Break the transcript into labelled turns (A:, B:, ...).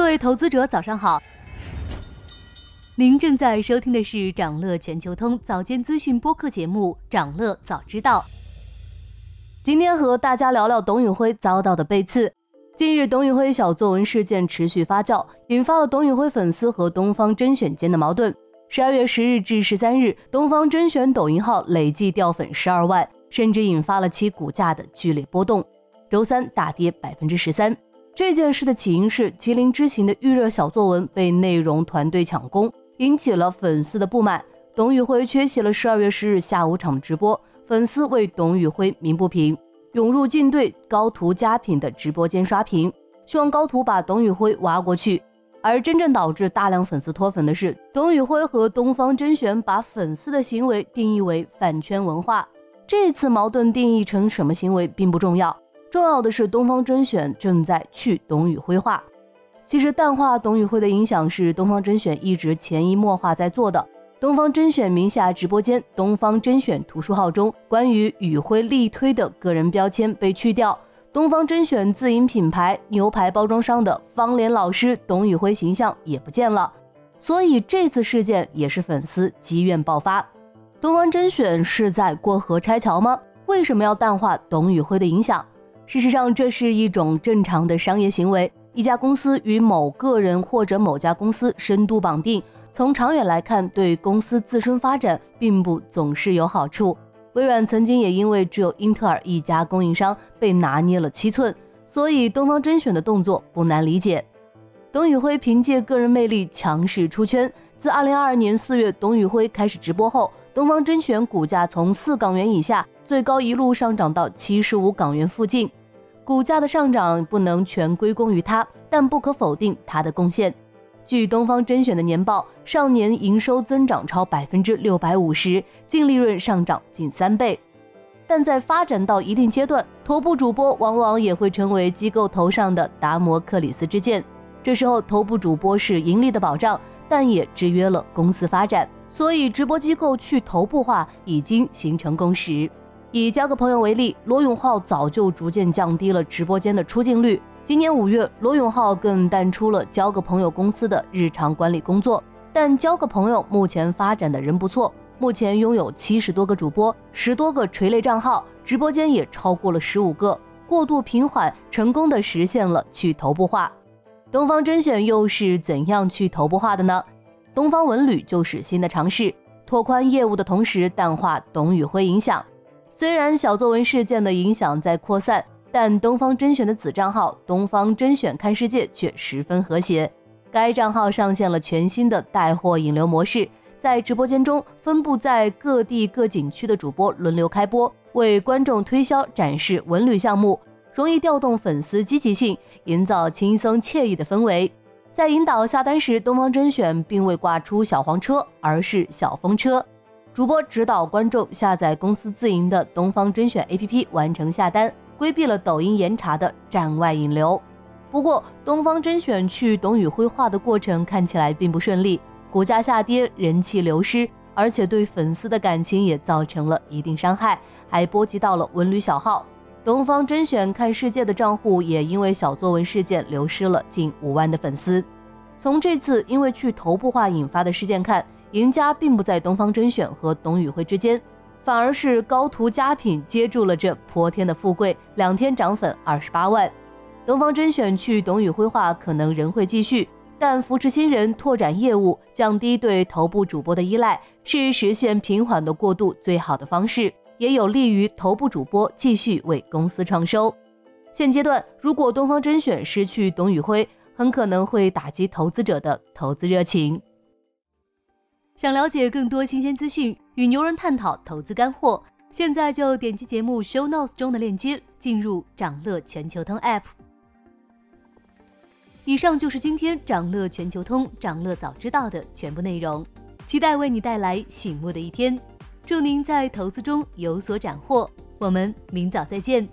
A: 各位投资者，早上好。您正在收听的是长乐全球通早间资讯播客节目《长乐早知道》。今天和大家聊聊董宇辉遭到的背刺。近日，董宇辉小作文事件持续发酵，引发了董宇辉粉丝和东方甄选间的矛盾。十二月十日至十三日，东方甄选抖音号累计掉粉十二万，甚至引发了其股价的剧烈波动。周三大跌百分之十三。这件事的起因是吉林之行的预热小作文被内容团队抢攻，引起了粉丝的不满。董宇辉缺席了十二月十日下午场直播，粉丝为董宇辉鸣不平，涌入进对高途佳品的直播间刷屏，希望高途把董宇辉挖过去。而真正导致大量粉丝脱粉的是，董宇辉和东方甄选把粉丝的行为定义为饭圈文化。这次矛盾定义成什么行为并不重要。重要的是，东方甄选正在去董宇辉化。其实，淡化董宇辉的影响是东方甄选一直潜移默化在做的。东方甄选名下直播间“东方甄选图书号”中，关于宇辉力推的个人标签被去掉，东方甄选自营品牌牛排包装商的方脸老师董宇辉形象也不见了。所以，这次事件也是粉丝积怨爆发。东方甄选是在过河拆桥吗？为什么要淡化董宇辉的影响？事实上，这是一种正常的商业行为。一家公司与某个人或者某家公司深度绑定，从长远来看，对公司自身发展并不总是有好处。微软曾经也因为只有英特尔一家供应商被拿捏了七寸，所以东方甄选的动作不难理解。董宇辉凭借个人魅力强势出圈。自2022年4月，董宇辉开始直播后，东方甄选股价从四港元以下，最高一路上涨到七十五港元附近。股价的上涨不能全归功于他，但不可否定他的贡献。据东方甄选的年报，上年营收增长超百分之六百五十，净利润上涨近三倍。但在发展到一定阶段，头部主播往往也会成为机构头上的达摩克里斯之剑。这时候，头部主播是盈利的保障，但也制约了公司发展。所以，直播机构去头部化已经形成共识。以交个朋友为例，罗永浩早就逐渐降低了直播间的出镜率。今年五月，罗永浩更淡出了交个朋友公司的日常管理工作。但交个朋友目前发展的人不错，目前拥有七十多个主播，十多个垂类账号，直播间也超过了十五个，过渡平缓，成功的实现了去头部化。东方甄选又是怎样去头部化的呢？东方文旅就是新的尝试，拓宽业务的同时淡化董宇辉影响。虽然小作文事件的影响在扩散，但东方甄选的子账号“东方甄选看世界”却十分和谐。该账号上线了全新的带货引流模式，在直播间中，分布在各地各景区的主播轮流开播，为观众推销展示文旅项目，容易调动粉丝积极性，营造轻松惬意的氛围。在引导下单时，东方甄选并未挂出小黄车，而是小风车。主播指导观众下载公司自营的东方甄选 APP 完成下单，规避了抖音严查的站外引流。不过，东方甄选去董宇辉化的过程看起来并不顺利，股价下跌，人气流失，而且对粉丝的感情也造成了一定伤害，还波及到了文旅小号。东方甄选看世界的账户也因为小作文事件流失了近五万的粉丝。从这次因为去头部化引发的事件看。赢家并不在东方甄选和董宇辉之间，反而是高途佳品接住了这泼天的富贵，两天涨粉二十八万。东方甄选去董宇辉化可能仍会继续，但扶持新人、拓展业务、降低对头部主播的依赖，是实现平缓的过渡最好的方式，也有利于头部主播继续为公司创收。现阶段，如果东方甄选失去董宇辉，很可能会打击投资者的投资热情。想了解更多新鲜资讯，与牛人探讨投资干货，现在就点击节目 show notes 中的链接，进入掌乐全球通 app。以上就是今天掌乐全球通掌乐早知道的全部内容，期待为你带来醒目的一天，祝您在投资中有所斩获，我们明早再见。